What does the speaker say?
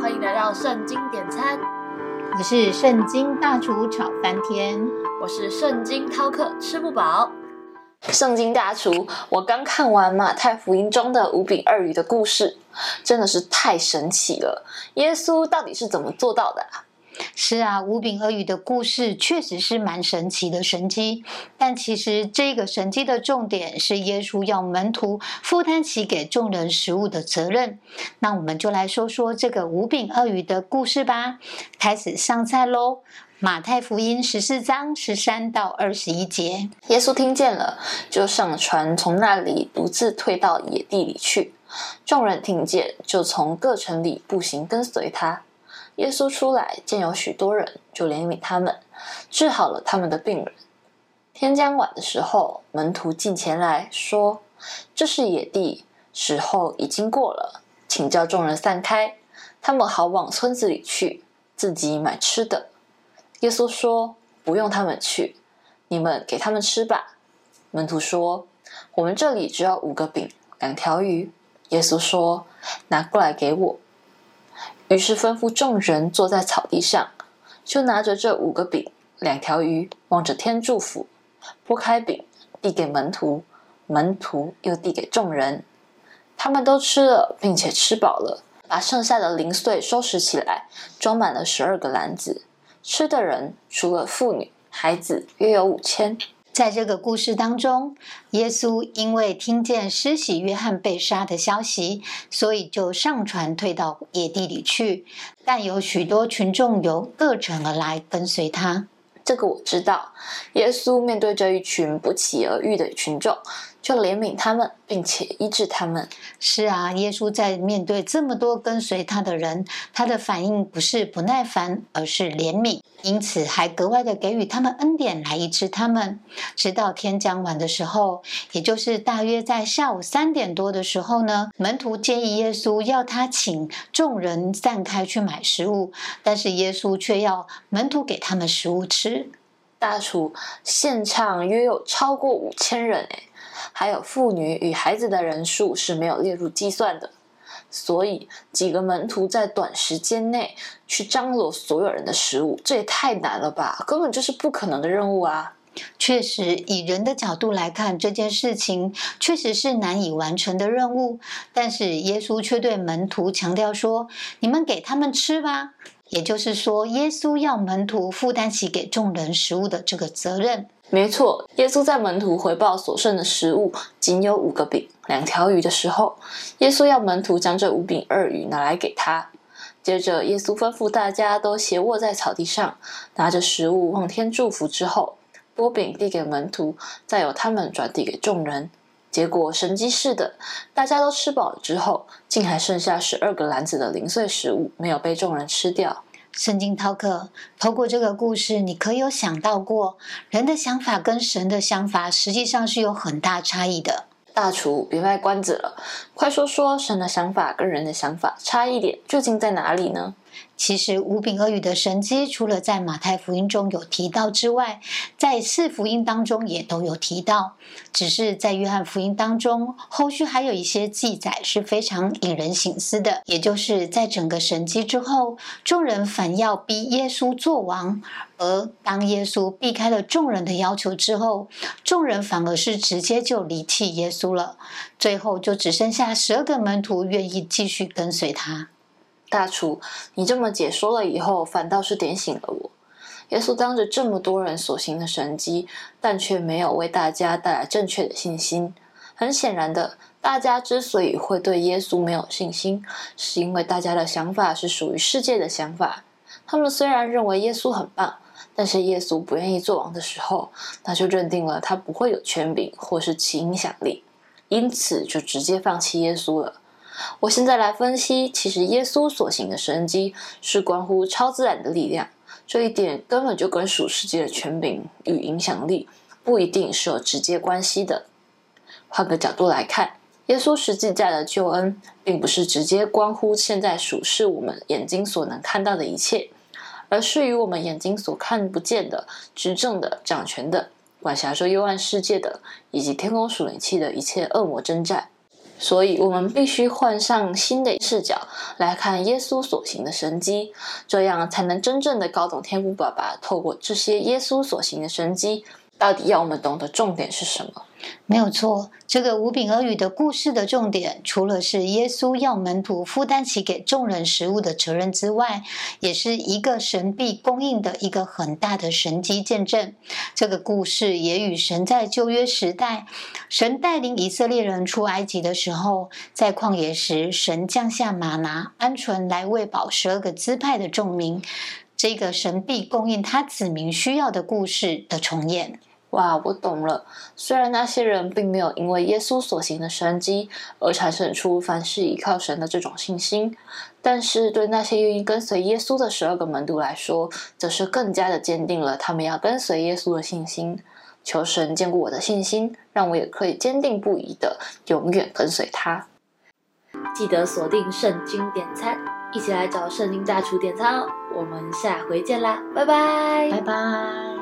欢迎来到圣经点餐，我是圣经大厨炒翻天，我是圣经饕客吃不饱。圣经大厨，我刚看完马太福音中的五饼二鱼的故事，真的是太神奇了！耶稣到底是怎么做到的啊？是啊，五饼二鱼的故事确实是蛮神奇的神迹，但其实这个神迹的重点是耶稣要门徒负担起给众人食物的责任。那我们就来说说这个五饼二鱼的故事吧。开始上菜喽！马太福音十四章十三到二十一节，耶稣听见了，就上船，从那里独自退到野地里去。众人听见，就从各城里步行跟随他。耶稣出来，见有许多人，就怜悯他们，治好了他们的病人。天将晚的时候，门徒进前来说：“这是野地，时候已经过了，请叫众人散开，他们好往村子里去，自己买吃的。”耶稣说：“不用他们去，你们给他们吃吧。”门徒说：“我们这里只有五个饼，两条鱼。”耶稣说：“拿过来给我。”于是吩咐众人坐在草地上，就拿着这五个饼、两条鱼，望着天祝福，拨开饼递给门徒，门徒又递给众人，他们都吃了，并且吃饱了，把剩下的零碎收拾起来，装满了十二个篮子。吃的人除了妇女、孩子，约有五千。在这个故事当中，耶稣因为听见施洗约翰被杀的消息，所以就上船退到野地里去。但有许多群众由各城而来跟随他。这个我知道。耶稣面对这一群不期而遇的群众，就怜悯他们，并且医治他们。是啊，耶稣在面对这么多跟随他的人，他的反应不是不耐烦，而是怜悯。因此，还格外的给予他们恩典来医治他们。直到天将晚的时候，也就是大约在下午三点多的时候呢，门徒建议耶稣要他请众人散开去买食物，但是耶稣却要门徒给他们食物吃。大厨现场约有超过五千人，诶，还有妇女与孩子的人数是没有列入计算的。所以，几个门徒在短时间内去张罗所有人的食物，这也太难了吧？根本就是不可能的任务啊！确实，以人的角度来看，这件事情确实是难以完成的任务。但是，耶稣却对门徒强调说：“你们给他们吃吧。”也就是说，耶稣要门徒负担起给众人食物的这个责任。没错，耶稣在门徒回报所剩的食物仅有五个饼、两条鱼的时候，耶稣要门徒将这五饼二鱼拿来给他。接着，耶稣吩咐大家都斜卧在草地上，拿着食物望天祝福之后，拨饼递给门徒，再由他们转递给众人。结果神迹似的，大家都吃饱了之后，竟还剩下十二个篮子的零碎食物没有被众人吃掉。圣经饕客透过这个故事，你可有想到过，人的想法跟神的想法实际上是有很大差异的。大厨，别卖关子了，快说说神的想法跟人的想法差异点究竟在哪里呢？其实五饼二鱼的神迹，除了在马太福音中有提到之外，在四福音当中也都有提到。只是在约翰福音当中，后续还有一些记载是非常引人省思的。也就是在整个神迹之后，众人反要逼耶稣做王，而当耶稣避开了众人的要求之后，众人反而是直接就离弃耶稣了。最后就只剩下十二个门徒愿意继续跟随他。大厨，你这么解说了以后，反倒是点醒了我。耶稣当着这么多人所行的神迹，但却没有为大家带来正确的信心。很显然的，大家之所以会对耶稣没有信心，是因为大家的想法是属于世界的想法。他们虽然认为耶稣很棒，但是耶稣不愿意做王的时候，那就认定了他不会有权柄或是其影响力，因此就直接放弃耶稣了。我现在来分析，其实耶稣所行的神迹是关乎超自然的力量，这一点根本就跟属世界的权柄与影响力不一定是有直接关系的。换个角度来看，耶稣实际在的救恩，并不是直接关乎现在属世我们眼睛所能看到的一切，而是与我们眼睛所看不见的、执政的、掌权的、管辖着幽暗世界的，以及天空属灵气的一切恶魔征战。所以，我们必须换上新的视角来看耶稣所行的神迹，这样才能真正的搞懂天父爸爸透过这些耶稣所行的神迹，到底要我们懂的重点是什么。没有错，这个无饼俄语的故事的重点，除了是耶稣要门徒负担起给众人食物的责任之外，也是一个神必供应的一个很大的神迹见证。这个故事也与神在旧约时代，神带领以色列人出埃及的时候，在旷野时神降下玛拿、鹌鹑来喂饱十二个支派的众民，这个神必供应他子民需要的故事的重演。哇，我懂了。虽然那些人并没有因为耶稣所行的神迹而产生出凡事依靠神的这种信心，但是对那些愿意跟随耶稣的十二个门徒来说，则是更加的坚定了他们要跟随耶稣的信心。求神坚固我的信心，让我也可以坚定不移的永远跟随他。记得锁定圣经点餐，一起来找圣经大厨点餐哦。我们下回见啦，拜拜，拜拜。